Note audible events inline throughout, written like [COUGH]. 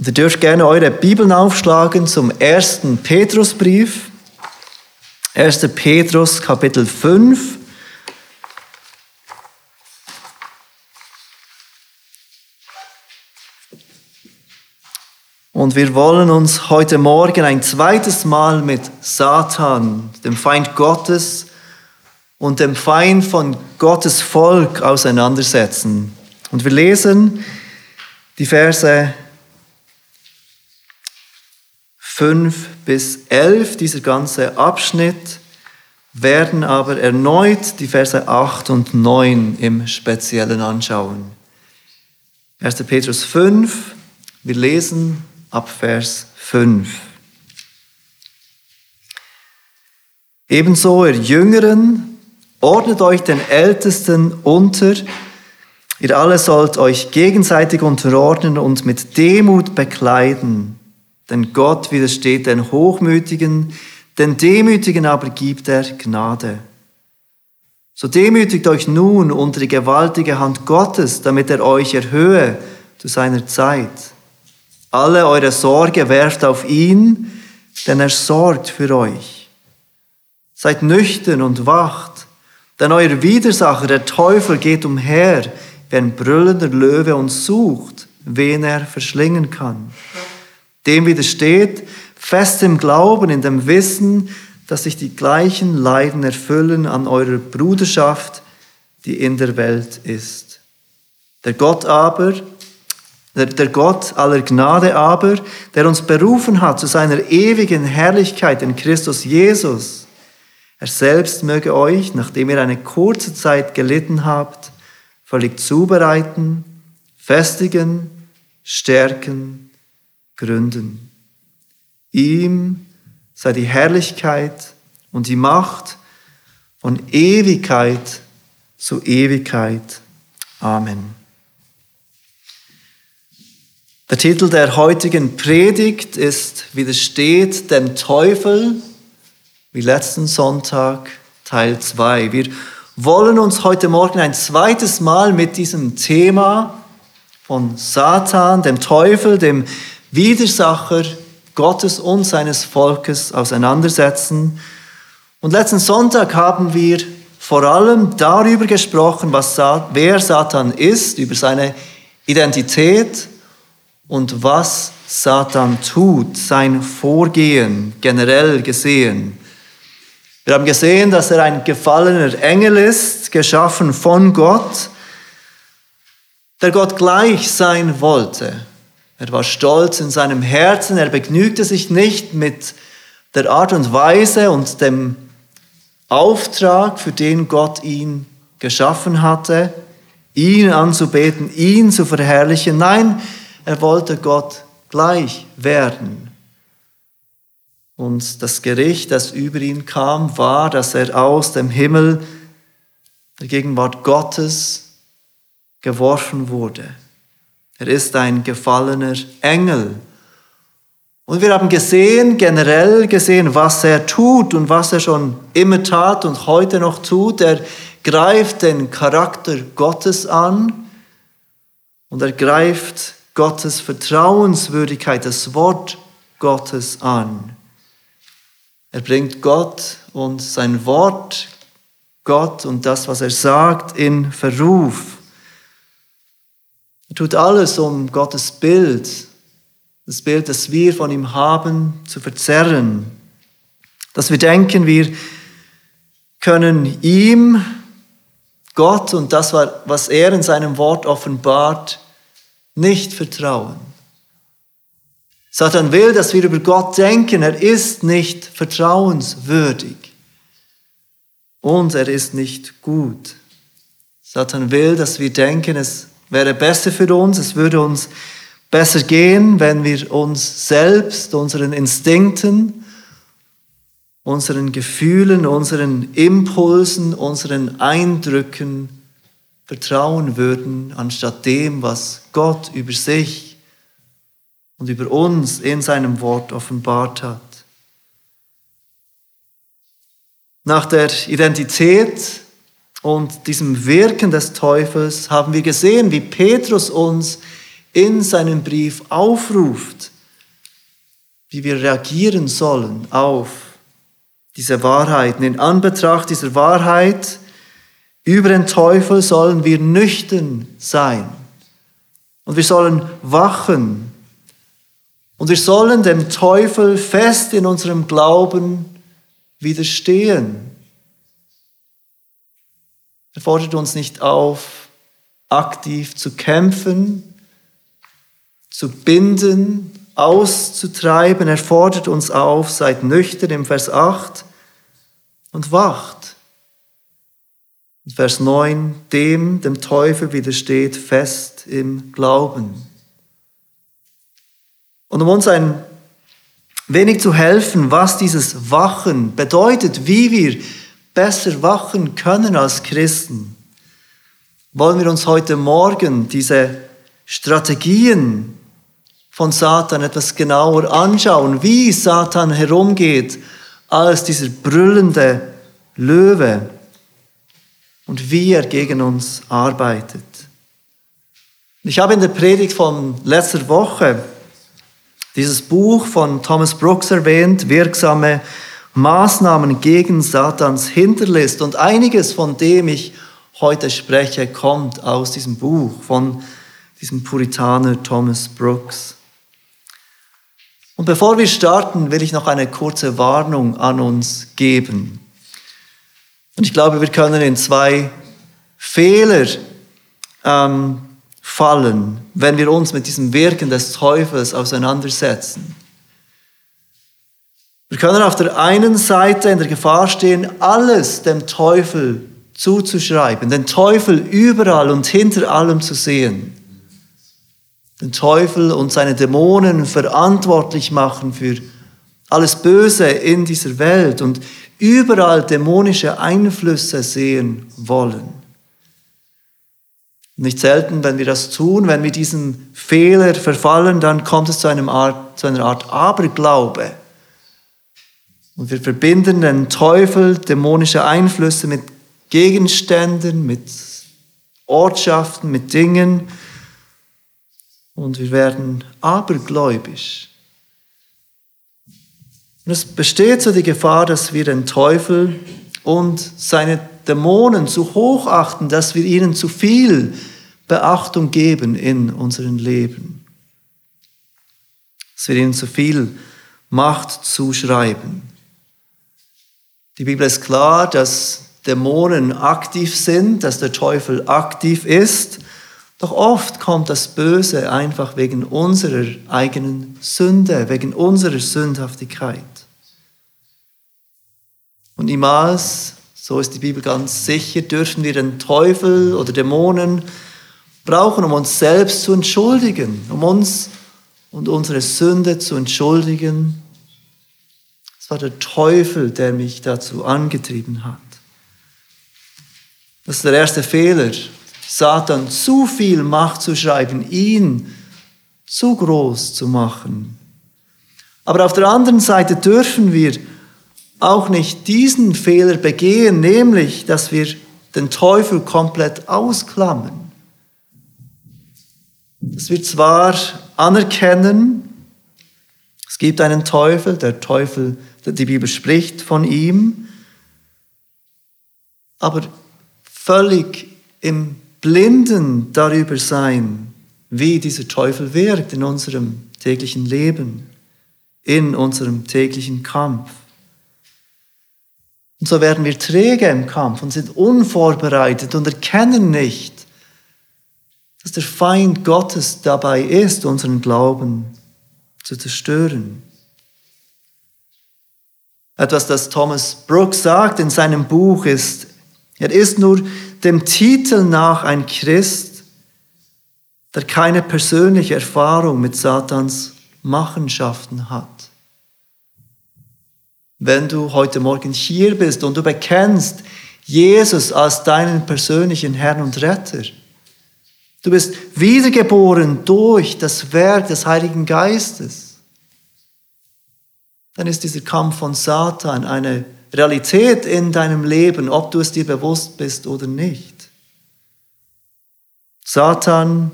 Und ihr dürft gerne eure Bibeln aufschlagen zum ersten Petrusbrief. 1. Petrus Kapitel 5. Und wir wollen uns heute Morgen ein zweites Mal mit Satan, dem Feind Gottes und dem Feind von Gottes Volk auseinandersetzen. Und wir lesen die Verse 5 bis 11, dieser ganze Abschnitt, werden aber erneut die Verse 8 und 9 im Speziellen anschauen. 1. Petrus 5, wir lesen ab Vers 5. Ebenso, ihr Jüngeren, ordnet euch den Ältesten unter, ihr alle sollt euch gegenseitig unterordnen und mit Demut bekleiden denn Gott widersteht den Hochmütigen, den Demütigen aber gibt er Gnade. So demütigt euch nun unter die gewaltige Hand Gottes, damit er euch erhöhe zu seiner Zeit. Alle eure Sorge werft auf ihn, denn er sorgt für euch. Seid nüchtern und wacht, denn euer Widersacher, der Teufel, geht umher wie ein brüllender Löwe und sucht, wen er verschlingen kann. Dem widersteht fest im Glauben, in dem Wissen, dass sich die gleichen Leiden erfüllen an eurer Bruderschaft, die in der Welt ist. Der Gott aber, der, Gott aller Gnade aber, der uns berufen hat zu seiner ewigen Herrlichkeit in Christus Jesus, er selbst möge euch, nachdem ihr eine kurze Zeit gelitten habt, völlig zubereiten, festigen, stärken gründen. Ihm sei die Herrlichkeit und die Macht von Ewigkeit zu Ewigkeit. Amen. Der Titel der heutigen Predigt ist Widersteht dem Teufel, wie letzten Sonntag Teil 2. Wir wollen uns heute Morgen ein zweites Mal mit diesem Thema von Satan, dem Teufel, dem Widersacher Gottes und seines Volkes auseinandersetzen. Und letzten Sonntag haben wir vor allem darüber gesprochen, was, wer Satan ist, über seine Identität und was Satan tut, sein Vorgehen generell gesehen. Wir haben gesehen, dass er ein gefallener Engel ist, geschaffen von Gott, der Gott gleich sein wollte. Er war stolz in seinem Herzen, er begnügte sich nicht mit der Art und Weise und dem Auftrag, für den Gott ihn geschaffen hatte, ihn anzubeten, ihn zu verherrlichen. Nein, er wollte Gott gleich werden. Und das Gericht, das über ihn kam, war, dass er aus dem Himmel der Gegenwart Gottes geworfen wurde. Er ist ein gefallener Engel. Und wir haben gesehen, generell gesehen, was er tut und was er schon immer tat und heute noch tut. Er greift den Charakter Gottes an und er greift Gottes Vertrauenswürdigkeit, das Wort Gottes an. Er bringt Gott und sein Wort, Gott und das, was er sagt, in Verruf. Er tut alles, um Gottes Bild, das Bild, das wir von ihm haben, zu verzerren. Dass wir denken, wir können ihm, Gott und das, was er in seinem Wort offenbart, nicht vertrauen. Satan will, dass wir über Gott denken, er ist nicht vertrauenswürdig und er ist nicht gut. Satan will, dass wir denken, es wäre besser für uns, es würde uns besser gehen, wenn wir uns selbst, unseren Instinkten, unseren Gefühlen, unseren Impulsen, unseren Eindrücken vertrauen würden, anstatt dem, was Gott über sich und über uns in seinem Wort offenbart hat. Nach der Identität und diesem Wirken des Teufels haben wir gesehen, wie Petrus uns in seinem Brief aufruft, wie wir reagieren sollen auf diese Wahrheiten. In Anbetracht dieser Wahrheit über den Teufel sollen wir nüchtern sein. Und wir sollen wachen. Und wir sollen dem Teufel fest in unserem Glauben widerstehen. Er fordert uns nicht auf, aktiv zu kämpfen, zu binden, auszutreiben. Er fordert uns auf, seid nüchtern im Vers 8 und wacht. Und Vers 9, dem, dem Teufel widersteht fest im Glauben. Und um uns ein wenig zu helfen, was dieses Wachen bedeutet, wie wir besser wachen können als Christen, wollen wir uns heute Morgen diese Strategien von Satan etwas genauer anschauen, wie Satan herumgeht als dieser brüllende Löwe und wie er gegen uns arbeitet. Ich habe in der Predigt von letzter Woche dieses Buch von Thomas Brooks erwähnt, wirksame Maßnahmen gegen Satans Hinterlist. Und einiges von dem ich heute spreche, kommt aus diesem Buch von diesem Puritaner Thomas Brooks. Und bevor wir starten, will ich noch eine kurze Warnung an uns geben. Und ich glaube, wir können in zwei Fehler ähm, fallen, wenn wir uns mit diesem Wirken des Teufels auseinandersetzen. Wir können auf der einen Seite in der Gefahr stehen, alles dem Teufel zuzuschreiben, den Teufel überall und hinter allem zu sehen, den Teufel und seine Dämonen verantwortlich machen für alles Böse in dieser Welt und überall dämonische Einflüsse sehen wollen. Nicht selten, wenn wir das tun, wenn wir diesen Fehler verfallen, dann kommt es zu, einem Art, zu einer Art Aberglaube und wir verbinden den Teufel, dämonische Einflüsse mit Gegenständen, mit Ortschaften, mit Dingen. Und wir werden abergläubisch. Und es besteht so die Gefahr, dass wir den Teufel und seine Dämonen zu hoch achten, dass wir ihnen zu viel Beachtung geben in unserem Leben. Dass wir ihnen zu viel Macht zuschreiben. Die Bibel ist klar, dass Dämonen aktiv sind, dass der Teufel aktiv ist. Doch oft kommt das Böse einfach wegen unserer eigenen Sünde, wegen unserer Sündhaftigkeit. Und niemals, so ist die Bibel ganz sicher, dürfen wir den Teufel oder Dämonen brauchen, um uns selbst zu entschuldigen, um uns und unsere Sünde zu entschuldigen war der Teufel, der mich dazu angetrieben hat. Das ist der erste Fehler. Satan zu viel Macht zu schreiben, ihn zu groß zu machen. Aber auf der anderen Seite dürfen wir auch nicht diesen Fehler begehen, nämlich, dass wir den Teufel komplett ausklammern. Dass wir zwar anerkennen, es gibt einen Teufel, der Teufel die Bibel spricht von ihm, aber völlig im Blinden darüber sein, wie dieser Teufel wirkt in unserem täglichen Leben, in unserem täglichen Kampf. Und so werden wir träge im Kampf und sind unvorbereitet und erkennen nicht, dass der Feind Gottes dabei ist, unseren Glauben zu zerstören. Etwas, das Thomas Brooks sagt in seinem Buch ist, er ist nur dem Titel nach ein Christ, der keine persönliche Erfahrung mit Satans Machenschaften hat. Wenn du heute Morgen hier bist und du bekennst Jesus als deinen persönlichen Herrn und Retter, du bist wiedergeboren durch das Werk des Heiligen Geistes, dann ist dieser Kampf von Satan eine Realität in deinem Leben, ob du es dir bewusst bist oder nicht. Satan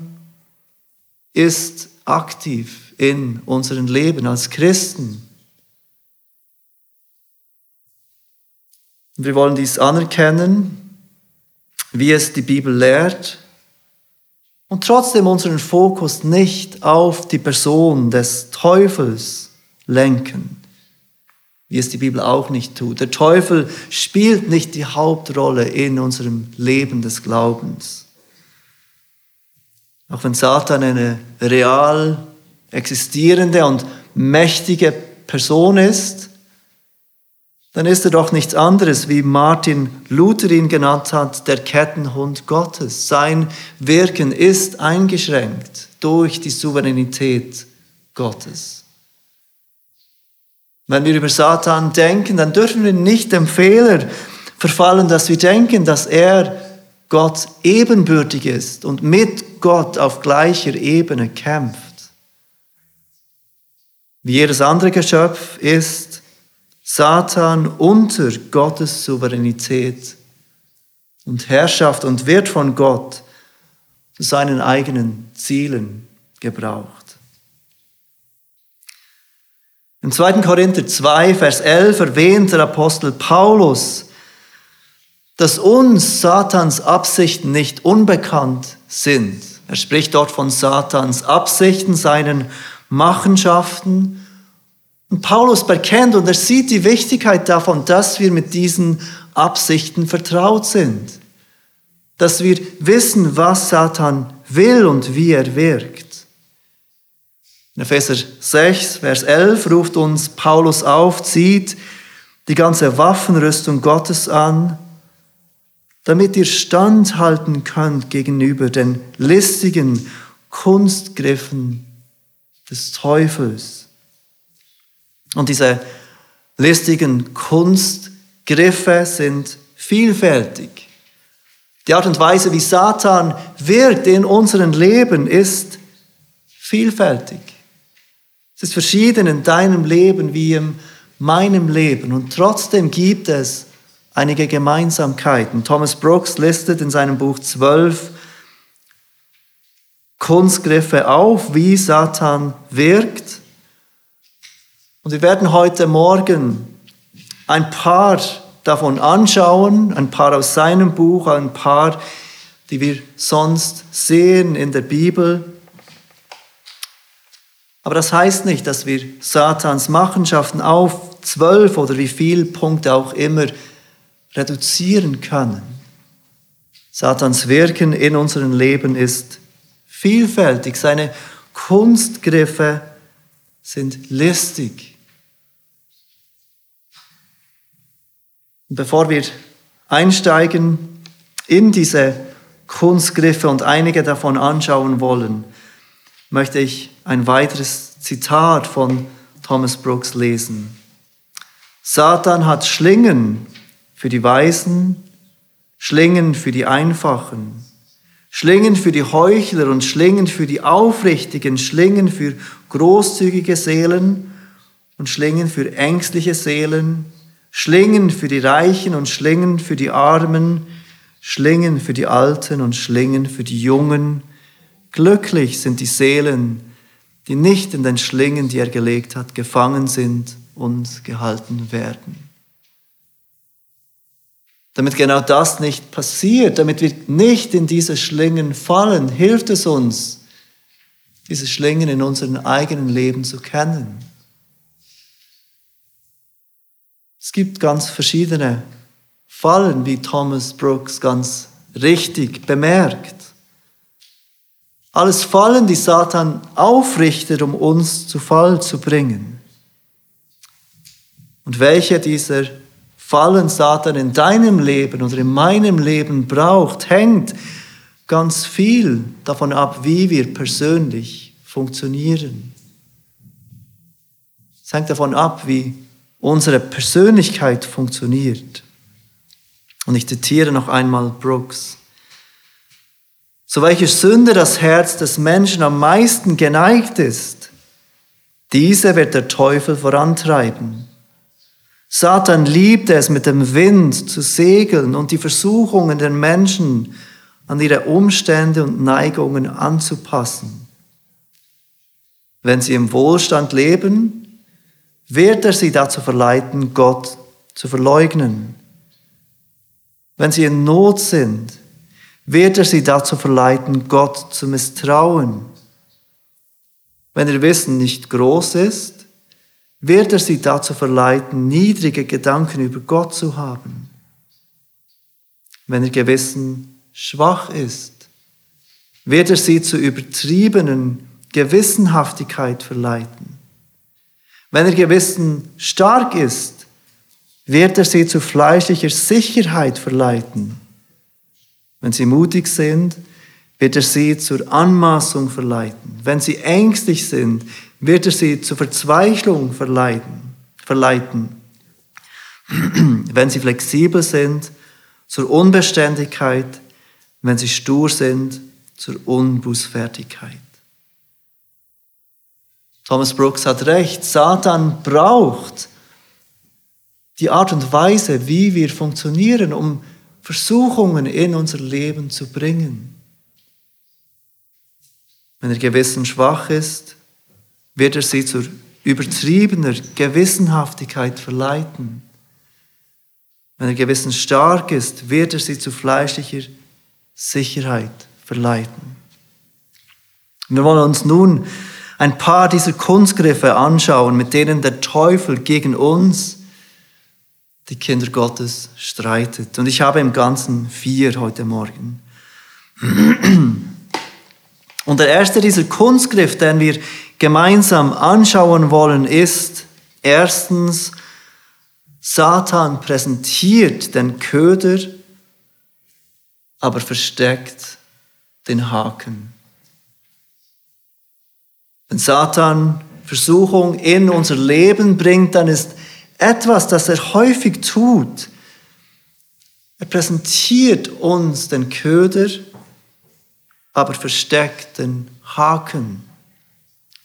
ist aktiv in unserem Leben als Christen. Wir wollen dies anerkennen, wie es die Bibel lehrt, und trotzdem unseren Fokus nicht auf die Person des Teufels lenken, wie es die Bibel auch nicht tut. Der Teufel spielt nicht die Hauptrolle in unserem Leben des Glaubens. Auch wenn Satan eine real existierende und mächtige Person ist, dann ist er doch nichts anderes, wie Martin Luther ihn genannt hat, der Kettenhund Gottes. Sein Wirken ist eingeschränkt durch die Souveränität Gottes. Wenn wir über Satan denken, dann dürfen wir nicht dem Fehler verfallen, dass wir denken, dass er Gott ebenbürtig ist und mit Gott auf gleicher Ebene kämpft. Wie jedes andere Geschöpf ist Satan unter Gottes Souveränität und Herrschaft und wird von Gott zu seinen eigenen Zielen gebraucht. Im 2. Korinther 2, Vers 11 erwähnt der Apostel Paulus, dass uns Satans Absichten nicht unbekannt sind. Er spricht dort von Satans Absichten, seinen Machenschaften und Paulus bekennt und er sieht die Wichtigkeit davon, dass wir mit diesen Absichten vertraut sind. Dass wir wissen, was Satan will und wie er wirkt. In Epheser 6, Vers 11 ruft uns Paulus auf, zieht die ganze Waffenrüstung Gottes an, damit ihr standhalten könnt gegenüber den listigen Kunstgriffen des Teufels. Und diese listigen Kunstgriffe sind vielfältig. Die Art und Weise, wie Satan wirkt in unserem Leben, ist vielfältig. Es ist verschieden in deinem Leben wie in meinem Leben. Und trotzdem gibt es einige Gemeinsamkeiten. Thomas Brooks listet in seinem Buch zwölf Kunstgriffe auf, wie Satan wirkt. Und wir werden heute Morgen ein paar davon anschauen, ein paar aus seinem Buch, ein paar, die wir sonst sehen in der Bibel. Aber das heißt nicht, dass wir Satans Machenschaften auf zwölf oder wie viele Punkte auch immer reduzieren können. Satans Wirken in unserem Leben ist vielfältig. Seine Kunstgriffe sind listig. Und bevor wir einsteigen in diese Kunstgriffe und einige davon anschauen wollen, möchte ich ein weiteres Zitat von Thomas Brooks lesen. Satan hat Schlingen für die Weisen, Schlingen für die Einfachen, Schlingen für die Heuchler und Schlingen für die Aufrichtigen, Schlingen für großzügige Seelen und Schlingen für ängstliche Seelen, Schlingen für die Reichen und Schlingen für die Armen, Schlingen für die Alten und Schlingen für die Jungen. Glücklich sind die Seelen, die nicht in den Schlingen, die er gelegt hat, gefangen sind und gehalten werden. Damit genau das nicht passiert, damit wir nicht in diese Schlingen fallen, hilft es uns, diese Schlingen in unserem eigenen Leben zu kennen. Es gibt ganz verschiedene Fallen, wie Thomas Brooks ganz richtig bemerkt. Alles Fallen, die Satan aufrichtet, um uns zu Fall zu bringen. Und welche dieser Fallen Satan in deinem Leben oder in meinem Leben braucht, hängt ganz viel davon ab, wie wir persönlich funktionieren. Es hängt davon ab, wie unsere Persönlichkeit funktioniert. Und ich zitiere noch einmal Brooks. Zu welcher Sünde das Herz des Menschen am meisten geneigt ist, diese wird der Teufel vorantreiben. Satan liebte es, mit dem Wind zu segeln und die Versuchungen der Menschen an ihre Umstände und Neigungen anzupassen. Wenn sie im Wohlstand leben, wird er sie dazu verleiten, Gott zu verleugnen. Wenn sie in Not sind, wird er sie dazu verleiten, Gott zu misstrauen. Wenn ihr Wissen nicht groß ist, wird er sie dazu verleiten, niedrige Gedanken über Gott zu haben. Wenn ihr Gewissen schwach ist, wird er sie zu übertriebenen Gewissenhaftigkeit verleiten. Wenn ihr Gewissen stark ist, wird er sie zu fleischlicher Sicherheit verleiten. Wenn sie mutig sind, wird er sie zur Anmaßung verleiten. Wenn sie ängstlich sind, wird er sie zur Verzweiflung verleiten. verleiten. [CLEARS THROAT] Wenn sie flexibel sind, zur Unbeständigkeit. Wenn sie stur sind, zur Unbußfertigkeit. Thomas Brooks hat recht, Satan braucht die Art und Weise, wie wir funktionieren, um Versuchungen in unser Leben zu bringen. Wenn er Gewissen schwach ist, wird er sie zur übertriebener Gewissenhaftigkeit verleiten. Wenn er Gewissen stark ist, wird er sie zu fleischlicher Sicherheit verleiten. Wir wollen uns nun ein paar dieser Kunstgriffe anschauen, mit denen der Teufel gegen uns, die Kinder Gottes, streitet. Und ich habe im Ganzen vier heute Morgen. [CLEARS THROAT] Und der erste dieser Kunstgriff, den wir gemeinsam anschauen wollen, ist erstens, Satan präsentiert den Köder, aber versteckt den Haken. Wenn Satan Versuchung in unser Leben bringt, dann ist etwas, das er häufig tut. Er präsentiert uns den Köder, aber versteckt den Haken.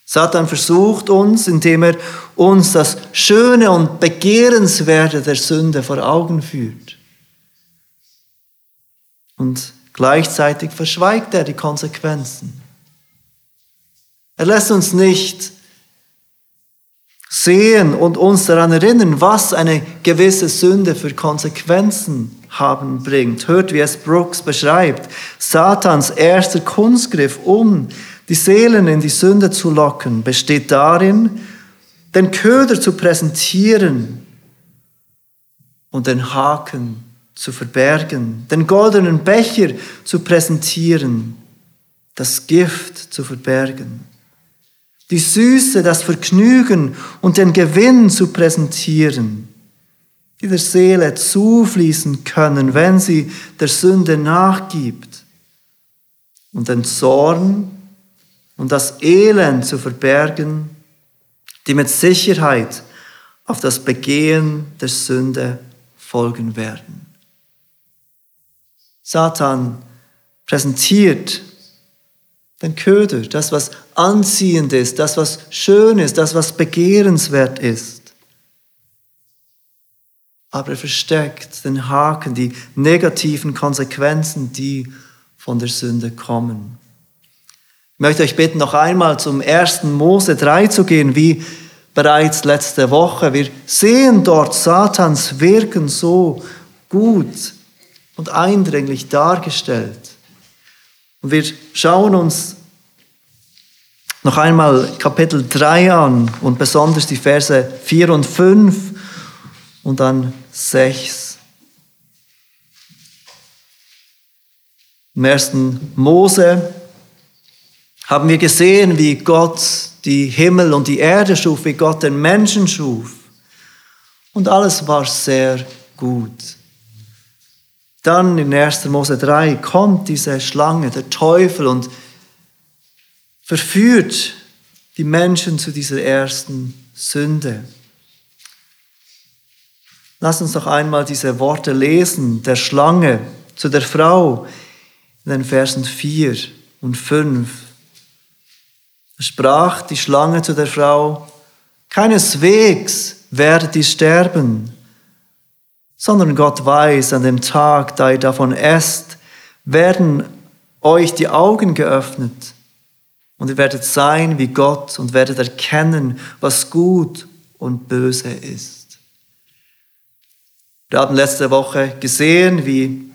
Satan versucht uns, indem er uns das Schöne und Begehrenswerte der Sünde vor Augen führt. Und gleichzeitig verschweigt er die Konsequenzen. Er lässt uns nicht sehen und uns daran erinnern, was eine gewisse Sünde für Konsequenzen haben bringt. Hört, wie es Brooks beschreibt. Satans erster Kunstgriff, um die Seelen in die Sünde zu locken, besteht darin, den Köder zu präsentieren und den Haken zu verbergen, den goldenen Becher zu präsentieren, das Gift zu verbergen die Süße, das Vergnügen und den Gewinn zu präsentieren, die der Seele zufließen können, wenn sie der Sünde nachgibt, und den Zorn und das Elend zu verbergen, die mit Sicherheit auf das Begehen der Sünde folgen werden. Satan präsentiert den Köder, das, was anziehend ist, das, was schön ist, das, was begehrenswert ist. Aber er versteckt den Haken, die negativen Konsequenzen, die von der Sünde kommen. Ich möchte euch bitten, noch einmal zum ersten Mose 3 zu gehen, wie bereits letzte Woche. Wir sehen dort Satans Wirken so gut und eindringlich dargestellt. Und wir schauen uns noch einmal Kapitel 3 an und besonders die Verse 4 und 5 und dann 6. Im ersten Mose haben wir gesehen, wie Gott die Himmel und die Erde schuf, wie Gott den Menschen schuf. Und alles war sehr gut. Dann in 1. Mose 3 kommt diese Schlange, der Teufel, und verführt die Menschen zu dieser ersten Sünde. Lass uns doch einmal diese Worte lesen, der Schlange zu der Frau in den Versen 4 und 5. Da sprach die Schlange zu der Frau, keineswegs werdet ihr sterben sondern Gott weiß, an dem Tag, da ihr davon esst, werden euch die Augen geöffnet Und ihr werdet sein wie Gott und werdet erkennen, was gut und böse ist. Wir haben letzte Woche gesehen, wie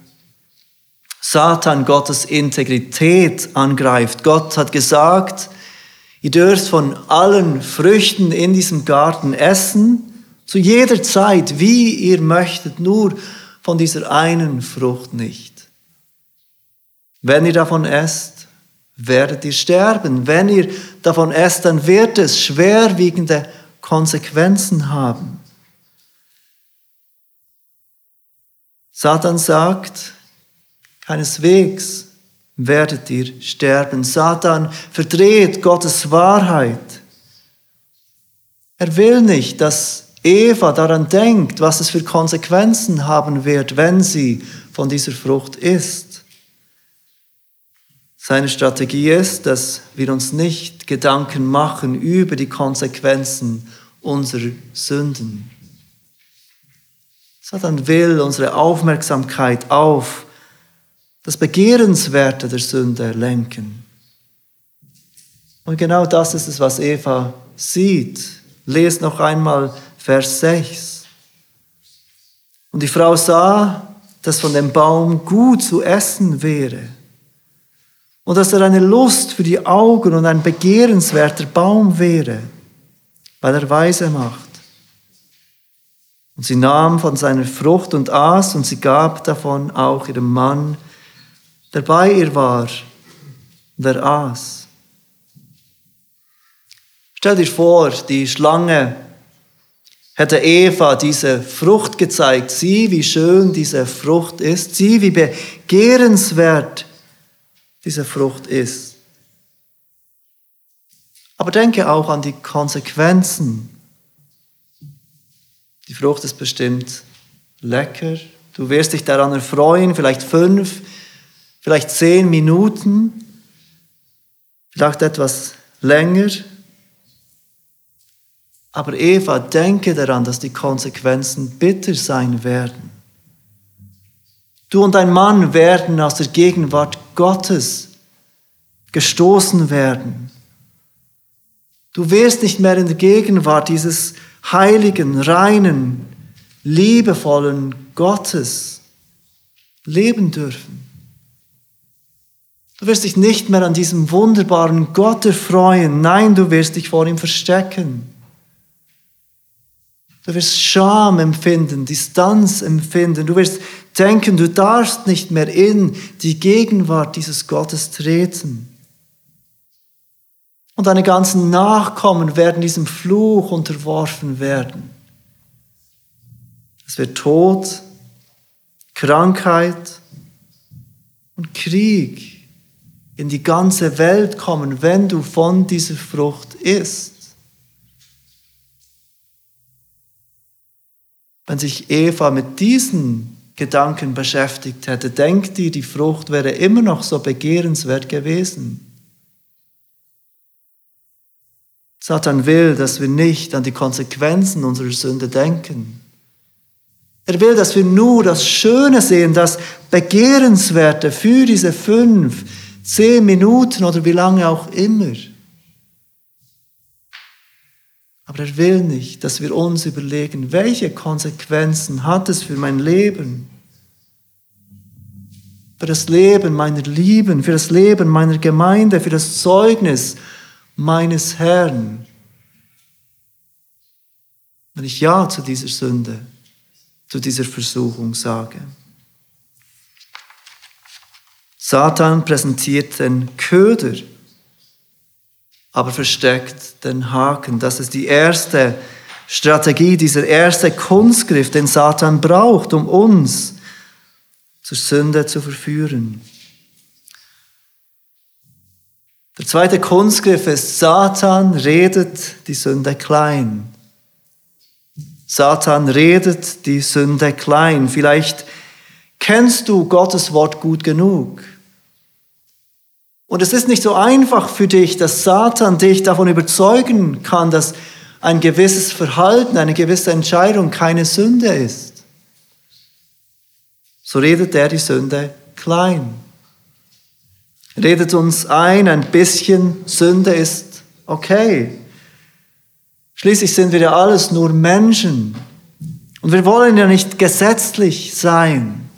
Satan Gottes Integrität angreift. Gott hat gesagt, ihr dürft von allen Früchten in diesem Garten essen, zu jeder Zeit, wie ihr möchtet, nur von dieser einen Frucht nicht. Wenn ihr davon esst, werdet ihr sterben. Wenn ihr davon esst, dann wird es schwerwiegende Konsequenzen haben. Satan sagt, keineswegs werdet ihr sterben. Satan verdreht Gottes Wahrheit. Er will nicht, dass Eva daran denkt, was es für Konsequenzen haben wird, wenn sie von dieser Frucht isst. Seine Strategie ist, dass wir uns nicht Gedanken machen über die Konsequenzen unserer Sünden. Satan will unsere Aufmerksamkeit auf das Begehrenswerte der Sünde lenken. Und genau das ist es, was Eva sieht. Lest noch einmal Vers 6. Und die Frau sah, dass von dem Baum gut zu essen wäre und dass er eine Lust für die Augen und ein begehrenswerter Baum wäre, weil er weise macht. Und sie nahm von seiner Frucht und aß und sie gab davon auch ihrem Mann, der bei ihr war, der aß. Stell dir vor, die Schlange hätte Eva diese Frucht gezeigt. Sieh, wie schön diese Frucht ist. Sieh, wie begehrenswert diese Frucht ist. Aber denke auch an die Konsequenzen. Die Frucht ist bestimmt lecker. Du wirst dich daran erfreuen, vielleicht fünf, vielleicht zehn Minuten, vielleicht etwas länger. Aber Eva, denke daran, dass die Konsequenzen bitter sein werden. Du und dein Mann werden aus der Gegenwart Gottes gestoßen werden. Du wirst nicht mehr in der Gegenwart dieses heiligen, reinen, liebevollen Gottes leben dürfen. Du wirst dich nicht mehr an diesem wunderbaren Gott erfreuen. Nein, du wirst dich vor ihm verstecken. Du wirst Scham empfinden, Distanz empfinden. Du wirst denken, du darfst nicht mehr in die Gegenwart dieses Gottes treten. Und deine ganzen Nachkommen werden diesem Fluch unterworfen werden. Es wird Tod, Krankheit und Krieg in die ganze Welt kommen, wenn du von dieser Frucht isst. Wenn sich Eva mit diesen Gedanken beschäftigt hätte, denkt ihr, die Frucht wäre immer noch so begehrenswert gewesen. Satan will, dass wir nicht an die Konsequenzen unserer Sünde denken. Er will, dass wir nur das Schöne sehen, das Begehrenswerte für diese fünf, zehn Minuten oder wie lange auch immer. Aber er will nicht, dass wir uns überlegen, welche Konsequenzen hat es für mein Leben, für das Leben meiner Lieben, für das Leben meiner Gemeinde, für das Zeugnis meines Herrn, wenn ich Ja zu dieser Sünde, zu dieser Versuchung sage. Satan präsentiert den Köder aber versteckt den Haken. Das ist die erste Strategie, dieser erste Kunstgriff, den Satan braucht, um uns zur Sünde zu verführen. Der zweite Kunstgriff ist, Satan redet die Sünde klein. Satan redet die Sünde klein. Vielleicht kennst du Gottes Wort gut genug. Und es ist nicht so einfach für dich, dass Satan dich davon überzeugen kann, dass ein gewisses Verhalten, eine gewisse Entscheidung keine Sünde ist. So redet er die Sünde klein. redet uns ein, ein bisschen Sünde ist okay. Schließlich sind wir ja alles nur Menschen. Und wir wollen ja nicht gesetzlich sein.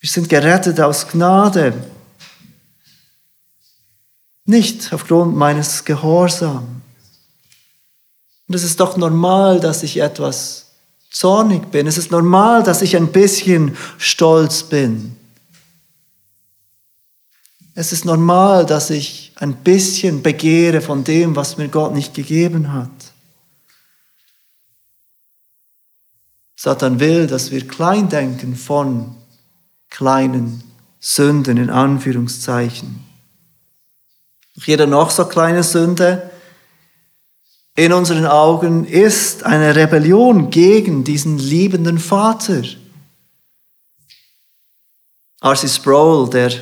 Wir sind gerettet aus Gnade. Nicht aufgrund meines Gehorsams. Und es ist doch normal, dass ich etwas zornig bin. Es ist normal, dass ich ein bisschen stolz bin. Es ist normal, dass ich ein bisschen begehre von dem, was mir Gott nicht gegeben hat. Satan will, dass wir klein denken von kleinen Sünden in Anführungszeichen. Jede noch so kleine Sünde in unseren Augen ist eine Rebellion gegen diesen liebenden Vater. R.C. Sproul, der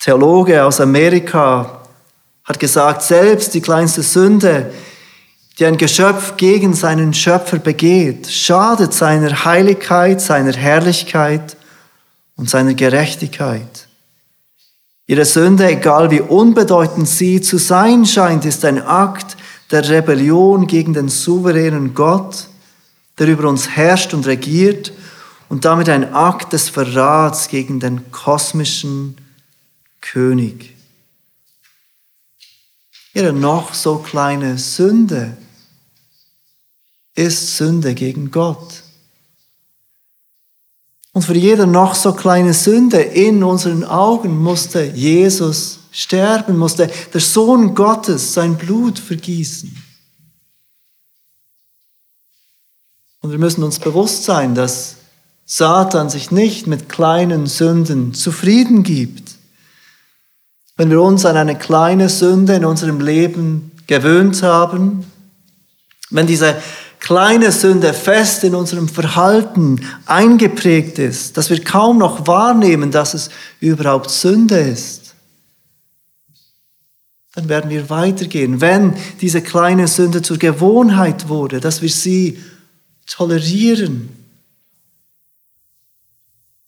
Theologe aus Amerika, hat gesagt, selbst die kleinste Sünde, die ein Geschöpf gegen seinen Schöpfer begeht, schadet seiner Heiligkeit, seiner Herrlichkeit und seiner Gerechtigkeit. Ihre Sünde, egal wie unbedeutend sie zu sein scheint, ist ein Akt der Rebellion gegen den souveränen Gott, der über uns herrscht und regiert, und damit ein Akt des Verrats gegen den kosmischen König. Ihre noch so kleine Sünde ist Sünde gegen Gott. Und für jede noch so kleine Sünde in unseren Augen musste Jesus sterben, musste der Sohn Gottes sein Blut vergießen. Und wir müssen uns bewusst sein, dass Satan sich nicht mit kleinen Sünden zufrieden gibt. Wenn wir uns an eine kleine Sünde in unserem Leben gewöhnt haben, wenn diese kleine Sünde fest in unserem Verhalten eingeprägt ist, dass wir kaum noch wahrnehmen, dass es überhaupt Sünde ist, dann werden wir weitergehen. Wenn diese kleine Sünde zur Gewohnheit wurde, dass wir sie tolerieren,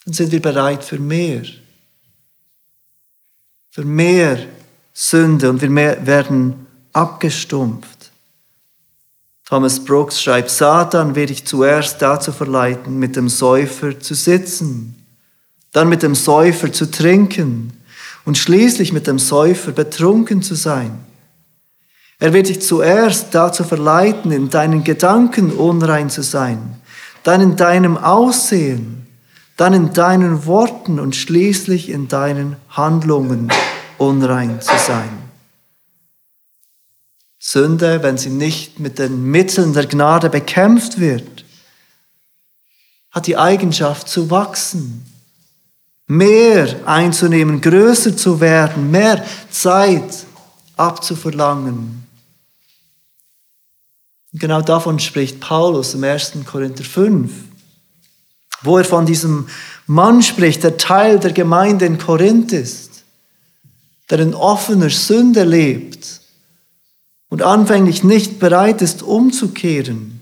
dann sind wir bereit für mehr. Für mehr Sünde und wir werden abgestumpft. Thomas Brooks schreibt, Satan will dich zuerst dazu verleiten, mit dem Säufer zu sitzen, dann mit dem Säufer zu trinken und schließlich mit dem Säufer betrunken zu sein. Er wird dich zuerst dazu verleiten, in deinen Gedanken unrein zu sein, dann in deinem Aussehen, dann in deinen Worten und schließlich in deinen Handlungen unrein zu sein. Sünde, wenn sie nicht mit den Mitteln der Gnade bekämpft wird, hat die Eigenschaft zu wachsen, mehr einzunehmen, größer zu werden, mehr Zeit abzuverlangen. Und genau davon spricht Paulus im 1. Korinther 5, wo er von diesem Mann spricht, der Teil der Gemeinde in Korinth ist, der in offener Sünde lebt und anfänglich nicht bereit ist, umzukehren.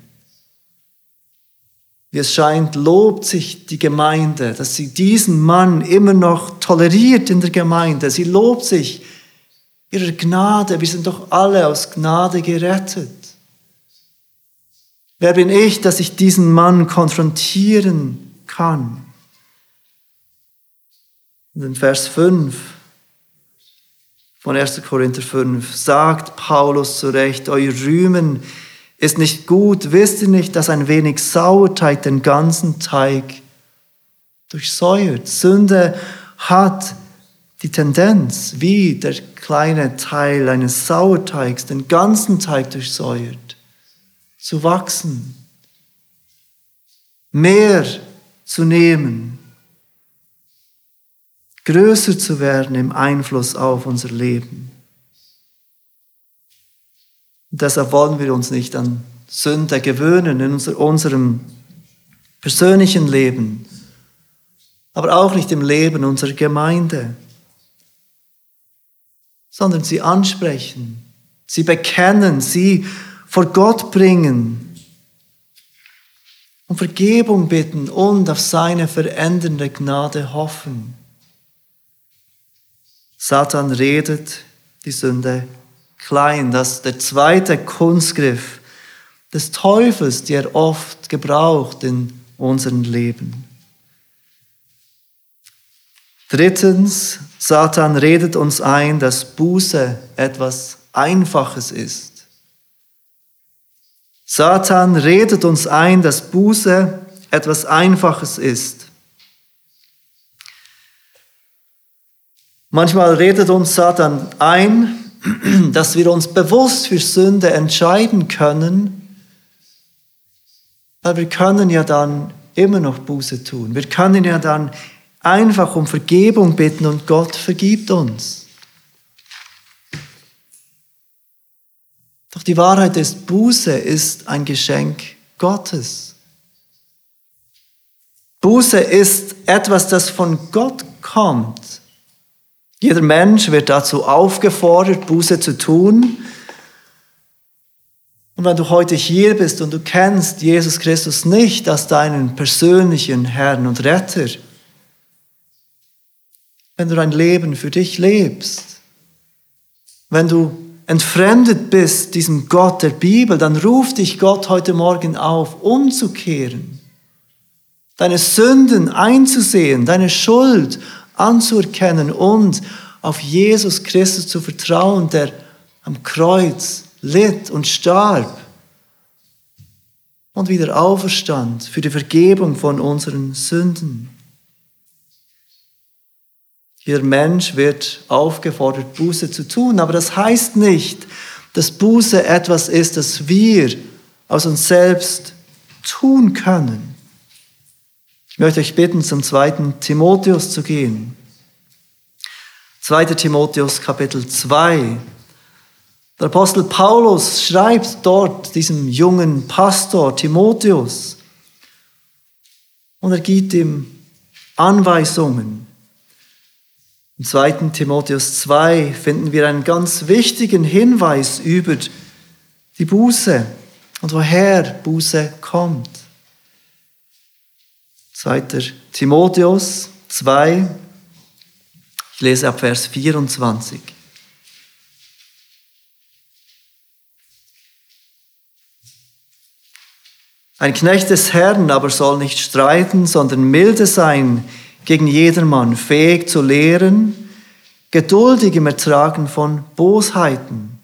Wie es scheint, lobt sich die Gemeinde, dass sie diesen Mann immer noch toleriert in der Gemeinde. Sie lobt sich ihrer Gnade. Wir sind doch alle aus Gnade gerettet. Wer bin ich, dass ich diesen Mann konfrontieren kann? Und in Vers 5 von 1. Korinther 5 sagt Paulus zu Recht, euer Rühmen ist nicht gut, wisst ihr nicht, dass ein wenig Sauerteig den ganzen Teig durchsäuert. Sünde hat die Tendenz, wie der kleine Teil eines Sauerteigs den ganzen Teig durchsäuert, zu wachsen, mehr zu nehmen, größer zu werden im Einfluss auf unser Leben. Und deshalb wollen wir uns nicht an Sünde gewöhnen in unserem persönlichen Leben, aber auch nicht im Leben unserer Gemeinde, sondern sie ansprechen, sie bekennen, sie vor Gott bringen, um Vergebung bitten und auf seine verändernde Gnade hoffen. Satan redet die Sünde klein. Das ist der zweite Kunstgriff des Teufels, der er oft gebraucht in unserem Leben. Drittens, Satan redet uns ein, dass Buße etwas Einfaches ist. Satan redet uns ein, dass Buße etwas Einfaches ist. Manchmal redet uns Satan ein, dass wir uns bewusst für Sünde entscheiden können, weil wir können ja dann immer noch Buße tun. Wir können ja dann einfach um Vergebung bitten und Gott vergibt uns. Doch die Wahrheit ist, Buße ist ein Geschenk Gottes. Buße ist etwas, das von Gott kommt. Jeder Mensch wird dazu aufgefordert, Buße zu tun. Und wenn du heute hier bist und du kennst Jesus Christus nicht als deinen persönlichen Herrn und Retter, wenn du ein Leben für dich lebst, wenn du entfremdet bist diesem Gott der Bibel, dann ruft dich Gott heute Morgen auf, umzukehren, deine Sünden einzusehen, deine Schuld anzuerkennen und auf Jesus Christus zu vertrauen, der am Kreuz litt und starb und wieder auferstand für die Vergebung von unseren Sünden. Jeder Mensch wird aufgefordert, Buße zu tun, aber das heißt nicht, dass Buße etwas ist, das wir aus uns selbst tun können. Ich möchte euch bitten, zum zweiten Timotheus zu gehen. 2. Timotheus Kapitel 2. Der Apostel Paulus schreibt dort diesem jungen Pastor Timotheus und er gibt ihm Anweisungen. Im 2. Timotheus 2 finden wir einen ganz wichtigen Hinweis über die Buße und woher Buße kommt. 2. Timotheus 2, ich lese ab Vers 24. Ein Knecht des Herrn aber soll nicht streiten, sondern milde sein gegen jedermann, fähig zu lehren, geduldig im Ertragen von Bosheiten.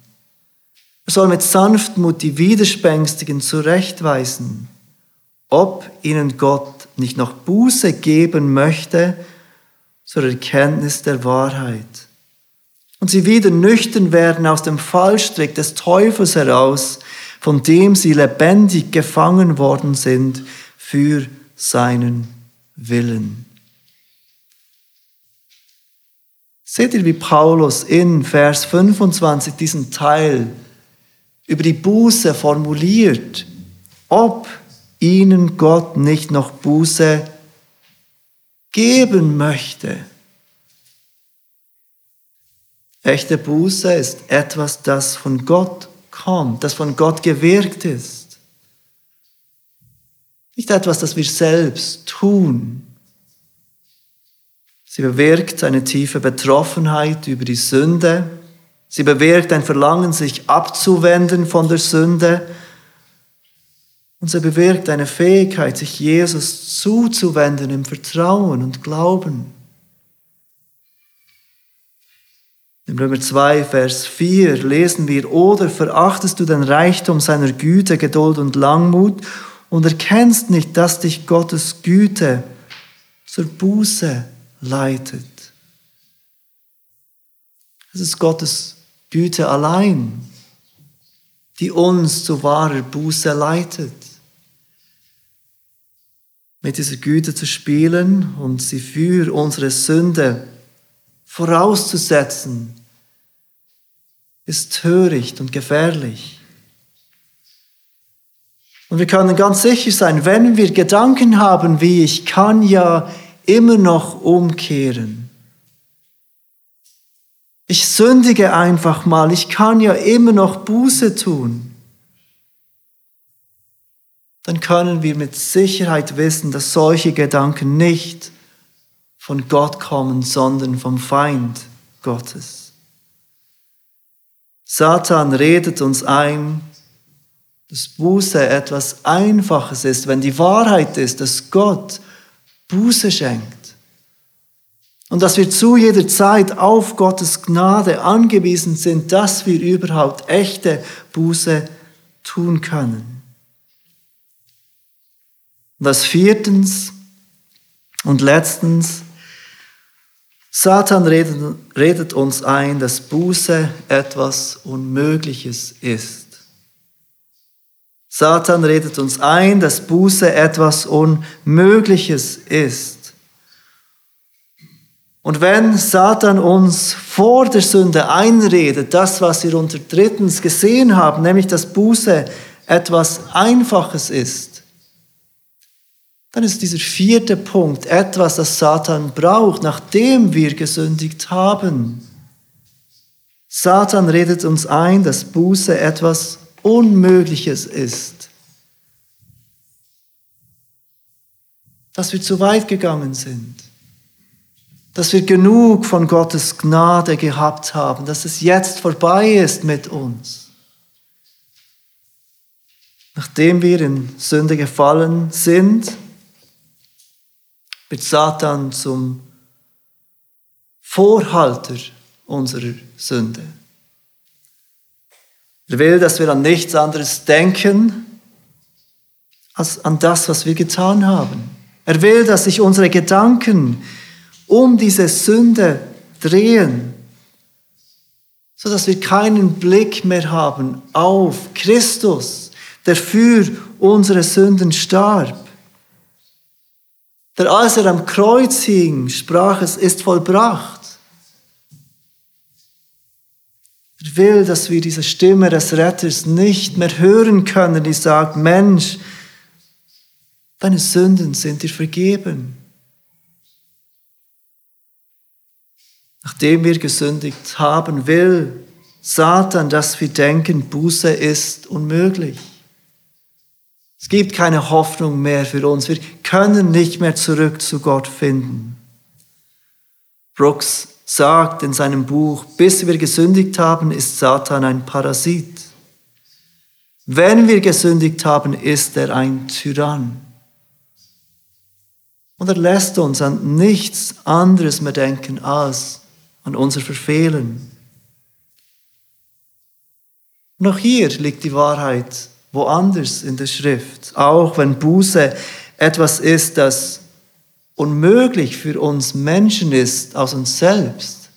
Er soll mit Sanftmut die Widerspenstigen zurechtweisen, ob ihnen Gott nicht noch Buße geben möchte zur Erkenntnis der Wahrheit. Und sie wieder nüchtern werden aus dem Fallstrick des Teufels heraus, von dem sie lebendig gefangen worden sind für seinen Willen. Seht ihr, wie Paulus in Vers 25 diesen Teil über die Buße formuliert, ob ihnen Gott nicht noch Buße geben möchte. Echte Buße ist etwas, das von Gott kommt, das von Gott gewirkt ist. Nicht etwas, das wir selbst tun. Sie bewirkt eine tiefe Betroffenheit über die Sünde. Sie bewirkt ein Verlangen, sich abzuwenden von der Sünde und sie bewirkt eine Fähigkeit, sich Jesus zuzuwenden im Vertrauen und Glauben. In Römer 2, Vers 4 lesen wir, oder verachtest du den Reichtum seiner Güte, Geduld und Langmut und erkennst nicht, dass dich Gottes Güte zur Buße leitet. Es ist Gottes Güte allein, die uns zu wahrer Buße leitet mit dieser Güte zu spielen und sie für unsere Sünde vorauszusetzen, ist töricht und gefährlich. Und wir können ganz sicher sein, wenn wir Gedanken haben wie ich kann ja immer noch umkehren. Ich sündige einfach mal, ich kann ja immer noch Buße tun dann können wir mit Sicherheit wissen, dass solche Gedanken nicht von Gott kommen, sondern vom Feind, Gottes. Satan redet uns ein, dass Buße etwas Einfaches ist, wenn die Wahrheit ist, dass Gott Buße schenkt. Und dass wir zu jeder Zeit auf Gottes Gnade angewiesen sind, dass wir überhaupt echte Buße tun können. Und das viertens und letztens, Satan redet, redet uns ein, dass Buße etwas Unmögliches ist. Satan redet uns ein, dass Buße etwas Unmögliches ist. Und wenn Satan uns vor der Sünde einredet, das, was wir unter drittens gesehen haben, nämlich dass Buße etwas Einfaches ist, dann ist dieser vierte Punkt etwas, das Satan braucht, nachdem wir gesündigt haben. Satan redet uns ein, dass Buße etwas Unmögliches ist. Dass wir zu weit gegangen sind. Dass wir genug von Gottes Gnade gehabt haben. Dass es jetzt vorbei ist mit uns. Nachdem wir in Sünde gefallen sind, wird Satan zum Vorhalter unserer Sünde. Er will, dass wir an nichts anderes denken, als an das, was wir getan haben. Er will, dass sich unsere Gedanken um diese Sünde drehen, so dass wir keinen Blick mehr haben auf Christus, der für unsere Sünden starb. Der als er am Kreuz hing, sprach, es ist vollbracht. Er will, dass wir diese Stimme des Retters nicht mehr hören können, die sagt, Mensch, deine Sünden sind dir vergeben. Nachdem wir gesündigt haben, will Satan, dass wir denken, Buße ist unmöglich. Es gibt keine Hoffnung mehr für uns. Wir können nicht mehr zurück zu Gott finden. Brooks sagt in seinem Buch, bis wir gesündigt haben, ist Satan ein Parasit. Wenn wir gesündigt haben, ist er ein Tyrann. Und er lässt uns an nichts anderes mehr denken als an unser Verfehlen. Noch hier liegt die Wahrheit woanders in der Schrift. Auch wenn Buße etwas ist, das unmöglich für uns Menschen ist aus uns selbst,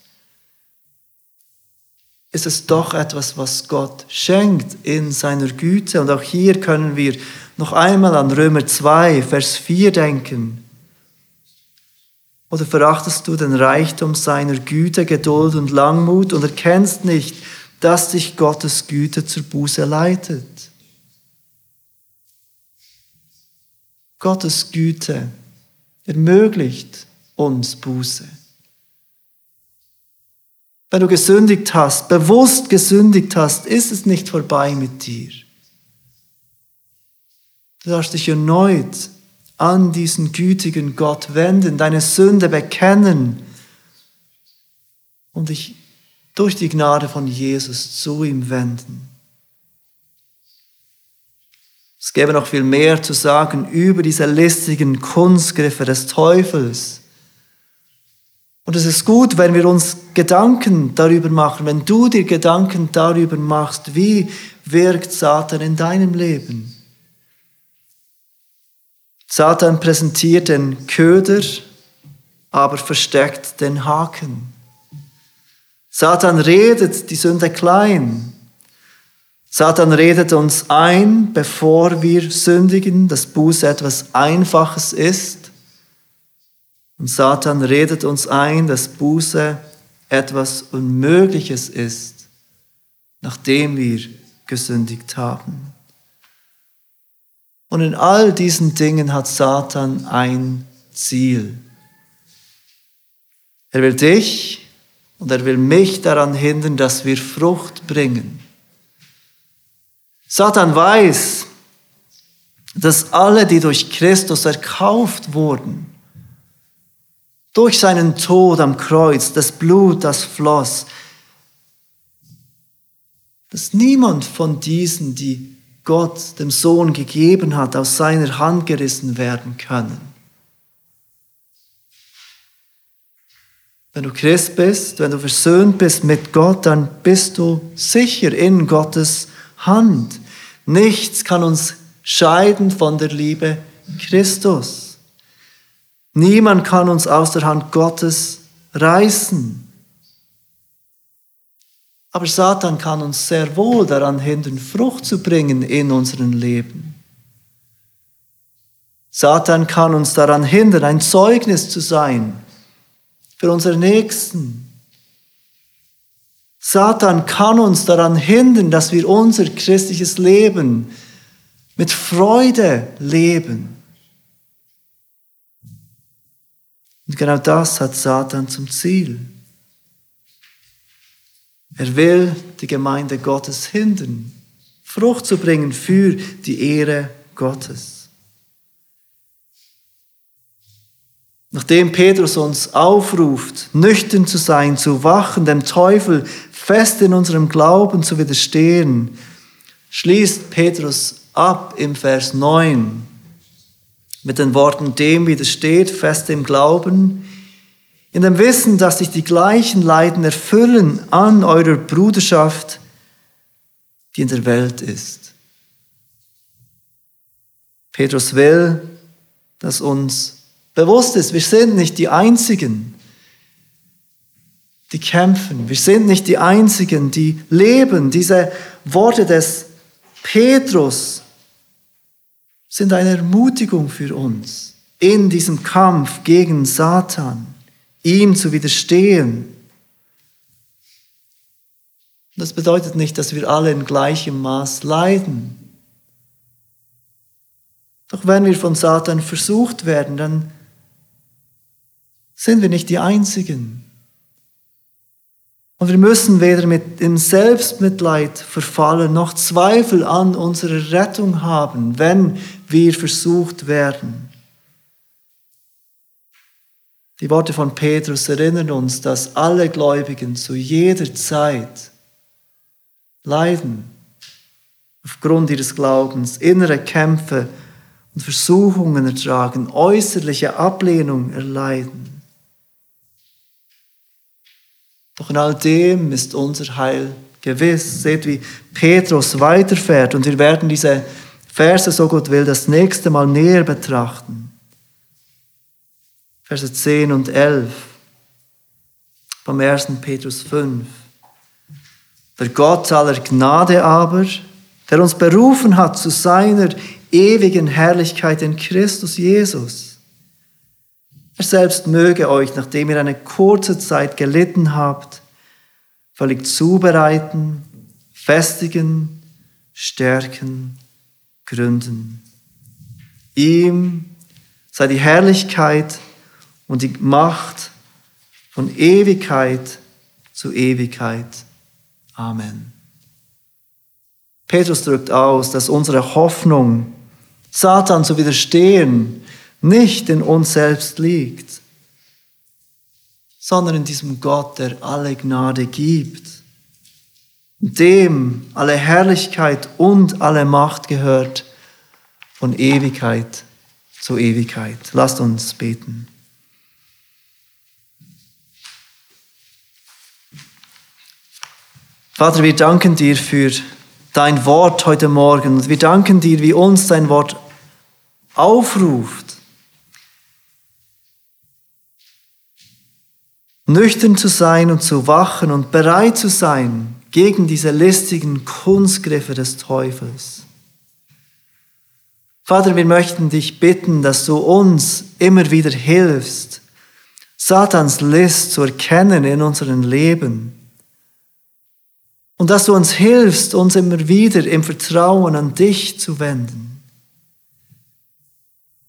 ist es doch etwas, was Gott schenkt in seiner Güte. Und auch hier können wir noch einmal an Römer 2, Vers 4 denken. Oder verachtest du den Reichtum seiner Güte, Geduld und Langmut und erkennst nicht, dass dich Gottes Güte zur Buße leitet? Gottes Güte ermöglicht uns Buße. Wenn du gesündigt hast, bewusst gesündigt hast, ist es nicht vorbei mit dir. Du darfst dich erneut an diesen gütigen Gott wenden, deine Sünde bekennen und dich durch die Gnade von Jesus zu ihm wenden. Es gäbe noch viel mehr zu sagen über diese listigen Kunstgriffe des Teufels. Und es ist gut, wenn wir uns Gedanken darüber machen, wenn du dir Gedanken darüber machst, wie wirkt Satan in deinem Leben. Satan präsentiert den Köder, aber versteckt den Haken. Satan redet die Sünde klein, Satan redet uns ein, bevor wir sündigen, dass Buße etwas Einfaches ist. Und Satan redet uns ein, dass Buße etwas Unmögliches ist, nachdem wir gesündigt haben. Und in all diesen Dingen hat Satan ein Ziel. Er will dich und er will mich daran hindern, dass wir Frucht bringen. Satan weiß, dass alle, die durch Christus erkauft wurden, durch seinen Tod am Kreuz, das Blut, das floss, dass niemand von diesen, die Gott dem Sohn gegeben hat, aus seiner Hand gerissen werden können. Wenn du Christ bist, wenn du versöhnt bist mit Gott, dann bist du sicher in Gottes Hand. Nichts kann uns scheiden von der Liebe Christus. Niemand kann uns aus der Hand Gottes reißen. Aber Satan kann uns sehr wohl daran hindern, Frucht zu bringen in unserem Leben. Satan kann uns daran hindern, ein Zeugnis zu sein für unsere Nächsten. Satan kann uns daran hindern, dass wir unser christliches Leben mit Freude leben. Und genau das hat Satan zum Ziel. Er will die Gemeinde Gottes hindern, Frucht zu bringen für die Ehre Gottes. Nachdem Petrus uns aufruft, nüchtern zu sein, zu wachen, dem Teufel fest in unserem Glauben zu widerstehen, schließt Petrus ab im Vers 9 mit den Worten, dem widersteht fest im Glauben, in dem Wissen, dass sich die gleichen Leiden erfüllen an eurer Bruderschaft, die in der Welt ist. Petrus will, dass uns bewusst ist, wir sind nicht die Einzigen, die kämpfen. Wir sind nicht die Einzigen, die leben. Diese Worte des Petrus sind eine Ermutigung für uns in diesem Kampf gegen Satan ihm zu widerstehen. Das bedeutet nicht, dass wir alle in gleichem Maß leiden. Doch wenn wir von Satan versucht werden, dann sind wir nicht die Einzigen. Und wir müssen weder mit in Selbstmitleid verfallen, noch Zweifel an unserer Rettung haben, wenn wir versucht werden. Die Worte von Petrus erinnern uns, dass alle Gläubigen zu jeder Zeit leiden aufgrund ihres Glaubens, innere Kämpfe und Versuchungen ertragen, äußerliche Ablehnung erleiden. Doch in all dem ist unser Heil gewiss. Seht, wie Petrus weiterfährt und wir werden diese Verse, so Gott will, das nächste Mal näher betrachten. Verse 10 und 11 vom 1. Petrus 5. Der Gott aller Gnade aber, der uns berufen hat zu seiner ewigen Herrlichkeit in Christus Jesus. Er selbst möge euch, nachdem ihr eine kurze Zeit gelitten habt, völlig zubereiten, festigen, stärken, gründen. Ihm sei die Herrlichkeit und die Macht von Ewigkeit zu Ewigkeit. Amen. Petrus drückt aus, dass unsere Hoffnung, Satan zu widerstehen, nicht in uns selbst liegt, sondern in diesem Gott, der alle Gnade gibt, dem alle Herrlichkeit und alle Macht gehört, von Ewigkeit zu Ewigkeit. Lasst uns beten. Vater, wir danken dir für dein Wort heute Morgen. Wir danken dir, wie uns dein Wort aufruft, nüchtern zu sein und zu wachen und bereit zu sein gegen diese listigen Kunstgriffe des Teufels. Vater, wir möchten dich bitten, dass du uns immer wieder hilfst, Satans List zu erkennen in unserem Leben und dass du uns hilfst, uns immer wieder im Vertrauen an dich zu wenden.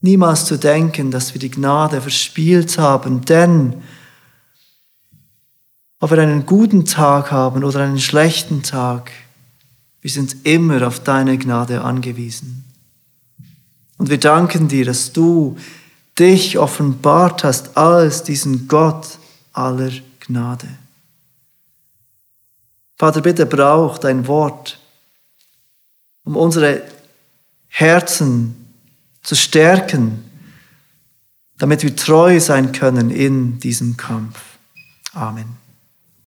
Niemals zu denken, dass wir die Gnade verspielt haben, denn ob wir einen guten Tag haben oder einen schlechten Tag, wir sind immer auf deine Gnade angewiesen. Und wir danken dir, dass du dich offenbart hast als diesen Gott aller Gnade. Vater, bitte brauch dein Wort, um unsere Herzen zu stärken, damit wir treu sein können in diesem Kampf. Amen.